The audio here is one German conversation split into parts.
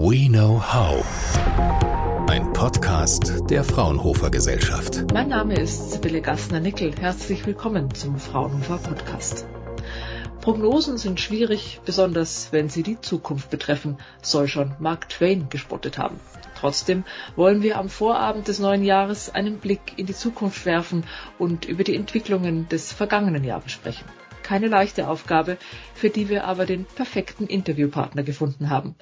We Know How. Ein Podcast der Fraunhofer Gesellschaft. Mein Name ist Sibylle Gassner-Nickel. Herzlich willkommen zum Fraunhofer Podcast. Prognosen sind schwierig, besonders wenn sie die Zukunft betreffen, soll schon Mark Twain gespottet haben. Trotzdem wollen wir am Vorabend des neuen Jahres einen Blick in die Zukunft werfen und über die Entwicklungen des vergangenen Jahres sprechen. Keine leichte Aufgabe, für die wir aber den perfekten Interviewpartner gefunden haben.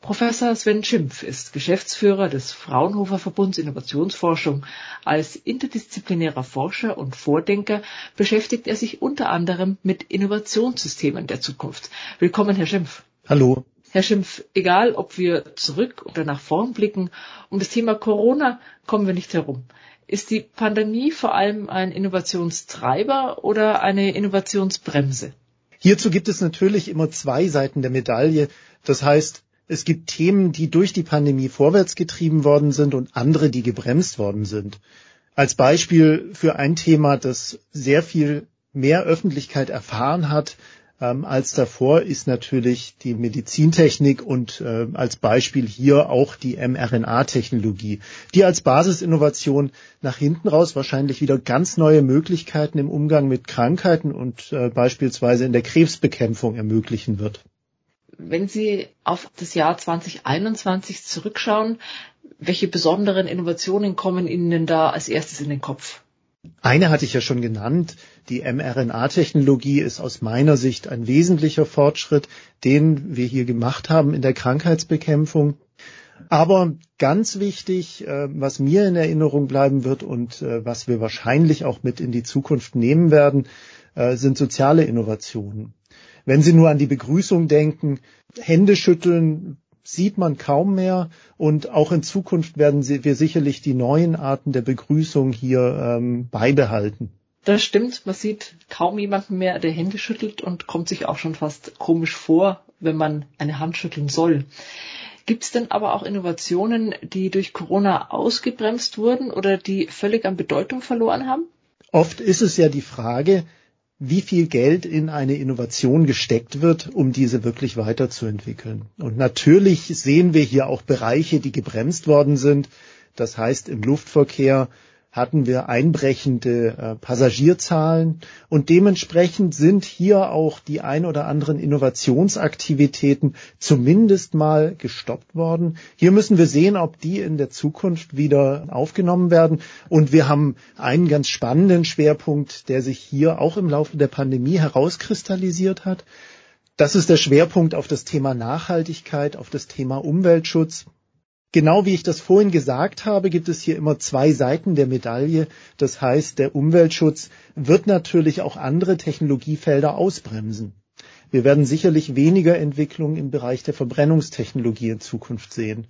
Professor Sven Schimpf ist Geschäftsführer des Fraunhofer Verbunds Innovationsforschung. Als interdisziplinärer Forscher und Vordenker beschäftigt er sich unter anderem mit Innovationssystemen der Zukunft. Willkommen, Herr Schimpf. Hallo. Herr Schimpf, egal ob wir zurück oder nach vorn blicken, um das Thema Corona kommen wir nicht herum. Ist die Pandemie vor allem ein Innovationstreiber oder eine Innovationsbremse? Hierzu gibt es natürlich immer zwei Seiten der Medaille. Das heißt, es gibt Themen, die durch die Pandemie vorwärts getrieben worden sind und andere, die gebremst worden sind. Als Beispiel für ein Thema, das sehr viel mehr Öffentlichkeit erfahren hat ähm, als davor, ist natürlich die Medizintechnik und äh, als Beispiel hier auch die mRNA-Technologie, die als Basisinnovation nach hinten raus wahrscheinlich wieder ganz neue Möglichkeiten im Umgang mit Krankheiten und äh, beispielsweise in der Krebsbekämpfung ermöglichen wird. Wenn Sie auf das Jahr 2021 zurückschauen, welche besonderen Innovationen kommen Ihnen denn da als erstes in den Kopf? Eine hatte ich ja schon genannt. Die mRNA-Technologie ist aus meiner Sicht ein wesentlicher Fortschritt, den wir hier gemacht haben in der Krankheitsbekämpfung. Aber ganz wichtig, äh, was mir in Erinnerung bleiben wird und äh, was wir wahrscheinlich auch mit in die Zukunft nehmen werden, äh, sind soziale Innovationen. Wenn Sie nur an die Begrüßung denken, Hände schütteln sieht man kaum mehr und auch in Zukunft werden wir sicherlich die neuen Arten der Begrüßung hier ähm, beibehalten. Das stimmt, man sieht kaum jemanden mehr, der Hände schüttelt und kommt sich auch schon fast komisch vor, wenn man eine Hand schütteln soll. Gibt es denn aber auch Innovationen, die durch Corona ausgebremst wurden oder die völlig an Bedeutung verloren haben? Oft ist es ja die Frage, wie viel Geld in eine Innovation gesteckt wird, um diese wirklich weiterzuentwickeln. Und natürlich sehen wir hier auch Bereiche, die gebremst worden sind. Das heißt, im Luftverkehr hatten wir einbrechende äh, Passagierzahlen und dementsprechend sind hier auch die ein oder anderen Innovationsaktivitäten zumindest mal gestoppt worden. Hier müssen wir sehen, ob die in der Zukunft wieder aufgenommen werden. Und wir haben einen ganz spannenden Schwerpunkt, der sich hier auch im Laufe der Pandemie herauskristallisiert hat. Das ist der Schwerpunkt auf das Thema Nachhaltigkeit, auf das Thema Umweltschutz. Genau wie ich das vorhin gesagt habe, gibt es hier immer zwei Seiten der Medaille. Das heißt, der Umweltschutz wird natürlich auch andere Technologiefelder ausbremsen. Wir werden sicherlich weniger Entwicklungen im Bereich der Verbrennungstechnologie in Zukunft sehen,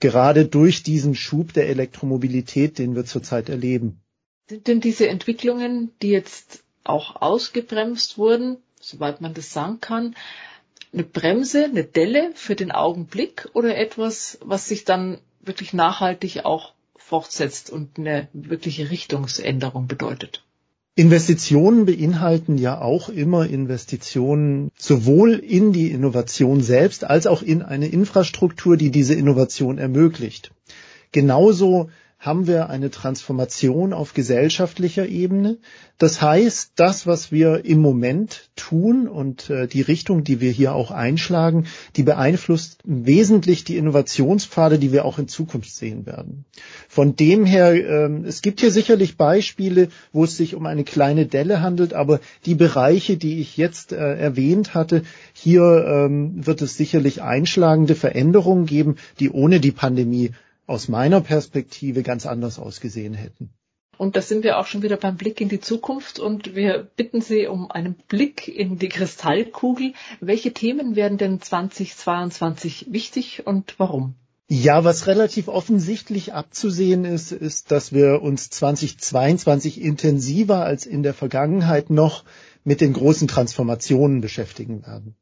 gerade durch diesen Schub der Elektromobilität, den wir zurzeit erleben. Sind denn diese Entwicklungen, die jetzt auch ausgebremst wurden, soweit man das sagen kann, eine Bremse, eine Delle für den Augenblick oder etwas, was sich dann wirklich nachhaltig auch fortsetzt und eine wirkliche Richtungsänderung bedeutet? Investitionen beinhalten ja auch immer Investitionen sowohl in die Innovation selbst als auch in eine Infrastruktur, die diese Innovation ermöglicht. Genauso haben wir eine Transformation auf gesellschaftlicher Ebene. Das heißt, das, was wir im Moment tun und äh, die Richtung, die wir hier auch einschlagen, die beeinflusst wesentlich die Innovationspfade, die wir auch in Zukunft sehen werden. Von dem her, äh, es gibt hier sicherlich Beispiele, wo es sich um eine kleine Delle handelt, aber die Bereiche, die ich jetzt äh, erwähnt hatte, hier ähm, wird es sicherlich einschlagende Veränderungen geben, die ohne die Pandemie aus meiner Perspektive ganz anders ausgesehen hätten. Und da sind wir auch schon wieder beim Blick in die Zukunft und wir bitten Sie um einen Blick in die Kristallkugel. Welche Themen werden denn 2022 wichtig und warum? Ja, was relativ offensichtlich abzusehen ist, ist, dass wir uns 2022 intensiver als in der Vergangenheit noch mit den großen Transformationen beschäftigen werden.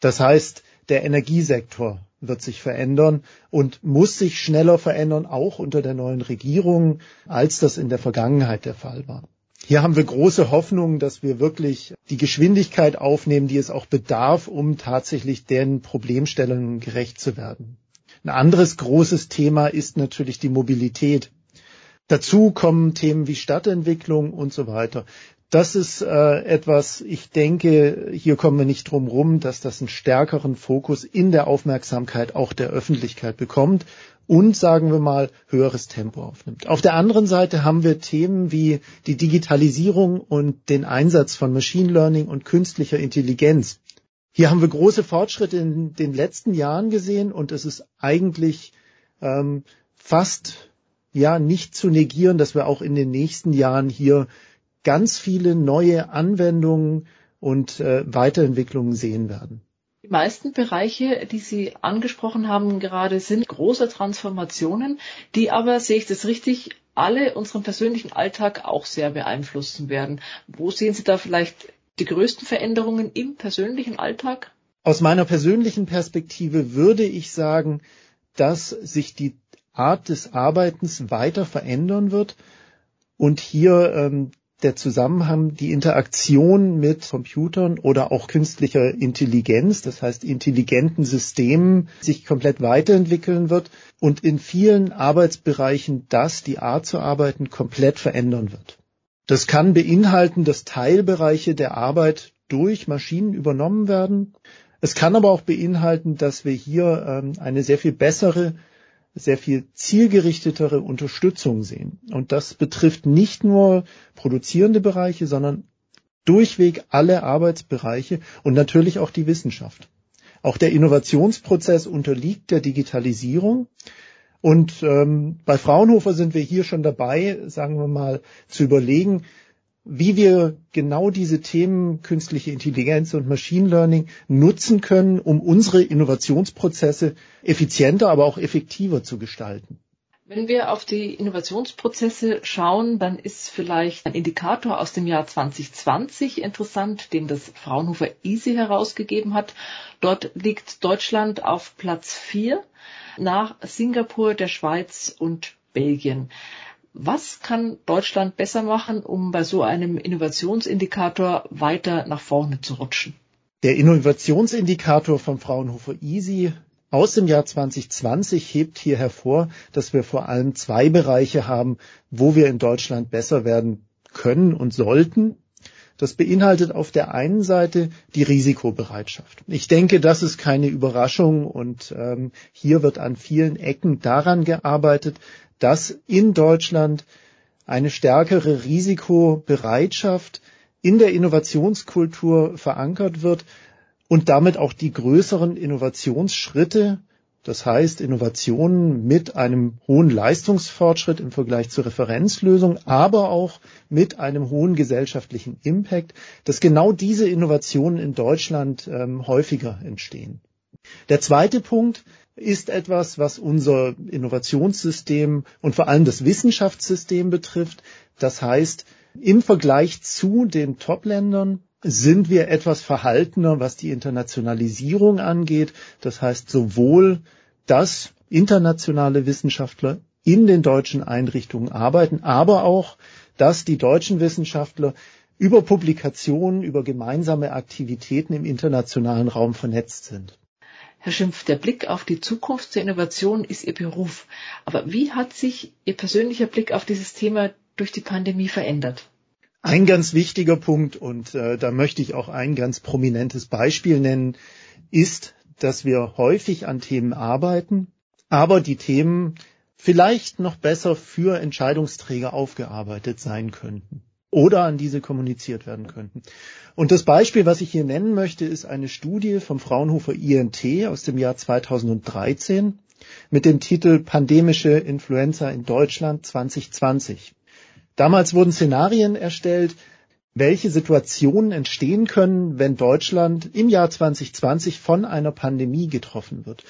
Das heißt, der Energiesektor wird sich verändern und muss sich schneller verändern, auch unter der neuen Regierung, als das in der Vergangenheit der Fall war. Hier haben wir große Hoffnung, dass wir wirklich die Geschwindigkeit aufnehmen, die es auch bedarf, um tatsächlich den Problemstellungen gerecht zu werden. Ein anderes großes Thema ist natürlich die Mobilität. Dazu kommen Themen wie Stadtentwicklung und so weiter. Das ist äh, etwas, ich denke, hier kommen wir nicht drum rum, dass das einen stärkeren Fokus in der Aufmerksamkeit auch der Öffentlichkeit bekommt und, sagen wir mal, höheres Tempo aufnimmt. Auf der anderen Seite haben wir Themen wie die Digitalisierung und den Einsatz von Machine Learning und künstlicher Intelligenz. Hier haben wir große Fortschritte in den letzten Jahren gesehen und es ist eigentlich ähm, fast ja nicht zu negieren, dass wir auch in den nächsten Jahren hier ganz viele neue Anwendungen und äh, Weiterentwicklungen sehen werden. Die meisten Bereiche, die Sie angesprochen haben gerade, sind große Transformationen, die aber, sehe ich das richtig, alle unseren persönlichen Alltag auch sehr beeinflussen werden. Wo sehen Sie da vielleicht die größten Veränderungen im persönlichen Alltag? Aus meiner persönlichen Perspektive würde ich sagen, dass sich die Art des Arbeitens weiter verändern wird und hier ähm, der Zusammenhang, die Interaktion mit Computern oder auch künstlicher Intelligenz, das heißt intelligenten Systemen, sich komplett weiterentwickeln wird und in vielen Arbeitsbereichen das, die Art zu arbeiten, komplett verändern wird. Das kann beinhalten, dass Teilbereiche der Arbeit durch Maschinen übernommen werden. Es kann aber auch beinhalten, dass wir hier ähm, eine sehr viel bessere sehr viel zielgerichtetere Unterstützung sehen. Und das betrifft nicht nur produzierende Bereiche, sondern durchweg alle Arbeitsbereiche und natürlich auch die Wissenschaft. Auch der Innovationsprozess unterliegt der Digitalisierung. Und ähm, bei Fraunhofer sind wir hier schon dabei, sagen wir mal, zu überlegen, wie wir genau diese Themen künstliche Intelligenz und Machine Learning nutzen können, um unsere Innovationsprozesse effizienter, aber auch effektiver zu gestalten. Wenn wir auf die Innovationsprozesse schauen, dann ist vielleicht ein Indikator aus dem Jahr 2020 interessant, den das Fraunhofer Easy herausgegeben hat. Dort liegt Deutschland auf Platz 4 nach Singapur, der Schweiz und Belgien. Was kann Deutschland besser machen, um bei so einem Innovationsindikator weiter nach vorne zu rutschen? Der Innovationsindikator von Fraunhofer Easy aus dem Jahr 2020 hebt hier hervor, dass wir vor allem zwei Bereiche haben, wo wir in Deutschland besser werden können und sollten. Das beinhaltet auf der einen Seite die Risikobereitschaft. Ich denke, das ist keine Überraschung und ähm, hier wird an vielen Ecken daran gearbeitet, dass in Deutschland eine stärkere Risikobereitschaft in der Innovationskultur verankert wird und damit auch die größeren Innovationsschritte, das heißt Innovationen mit einem hohen Leistungsfortschritt im Vergleich zur Referenzlösung, aber auch mit einem hohen gesellschaftlichen Impact, dass genau diese Innovationen in Deutschland ähm, häufiger entstehen. Der zweite Punkt ist etwas, was unser Innovationssystem und vor allem das Wissenschaftssystem betrifft. Das heißt, im Vergleich zu den Top-Ländern sind wir etwas verhaltener, was die Internationalisierung angeht. Das heißt, sowohl, dass internationale Wissenschaftler in den deutschen Einrichtungen arbeiten, aber auch, dass die deutschen Wissenschaftler über Publikationen, über gemeinsame Aktivitäten im internationalen Raum vernetzt sind. Herr Schimpf, der Blick auf die Zukunft der Innovation ist Ihr Beruf. Aber wie hat sich Ihr persönlicher Blick auf dieses Thema durch die Pandemie verändert? Ein ganz wichtiger Punkt, und äh, da möchte ich auch ein ganz prominentes Beispiel nennen, ist, dass wir häufig an Themen arbeiten, aber die Themen vielleicht noch besser für Entscheidungsträger aufgearbeitet sein könnten oder an diese kommuniziert werden könnten. Und das Beispiel, was ich hier nennen möchte, ist eine Studie vom Fraunhofer INT aus dem Jahr 2013 mit dem Titel Pandemische Influenza in Deutschland 2020. Damals wurden Szenarien erstellt, welche Situationen entstehen können, wenn Deutschland im Jahr 2020 von einer Pandemie getroffen wird.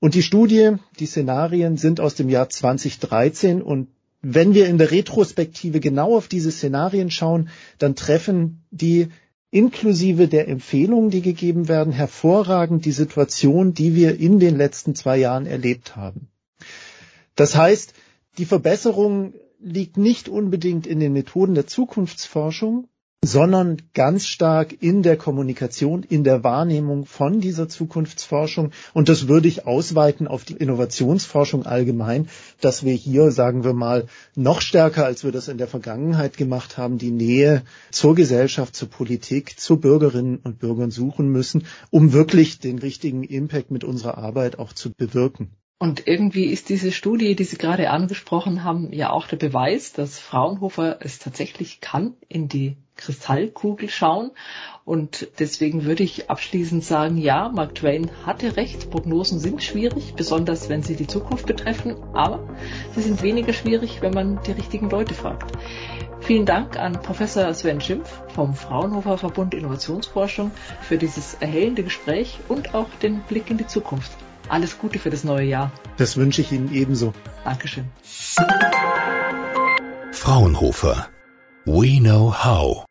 Und die Studie, die Szenarien sind aus dem Jahr 2013 und wenn wir in der Retrospektive genau auf diese Szenarien schauen, dann treffen die inklusive der Empfehlungen, die gegeben werden, hervorragend die Situation, die wir in den letzten zwei Jahren erlebt haben. Das heißt, die Verbesserung liegt nicht unbedingt in den Methoden der Zukunftsforschung, sondern ganz stark in der Kommunikation, in der Wahrnehmung von dieser Zukunftsforschung. Und das würde ich ausweiten auf die Innovationsforschung allgemein, dass wir hier, sagen wir mal, noch stärker, als wir das in der Vergangenheit gemacht haben, die Nähe zur Gesellschaft, zur Politik, zu Bürgerinnen und Bürgern suchen müssen, um wirklich den richtigen Impact mit unserer Arbeit auch zu bewirken. Und irgendwie ist diese Studie, die Sie gerade angesprochen haben, ja auch der Beweis, dass Fraunhofer es tatsächlich kann, in die Kristallkugel schauen. Und deswegen würde ich abschließend sagen, ja, Mark Twain hatte recht, Prognosen sind schwierig, besonders wenn sie die Zukunft betreffen, aber sie sind weniger schwierig, wenn man die richtigen Leute fragt. Vielen Dank an Professor Sven Schimpf vom Fraunhofer Verbund Innovationsforschung für dieses erhellende Gespräch und auch den Blick in die Zukunft. Alles Gute für das neue Jahr. Das wünsche ich Ihnen ebenso. Dankeschön. Fraunhofer. We know how.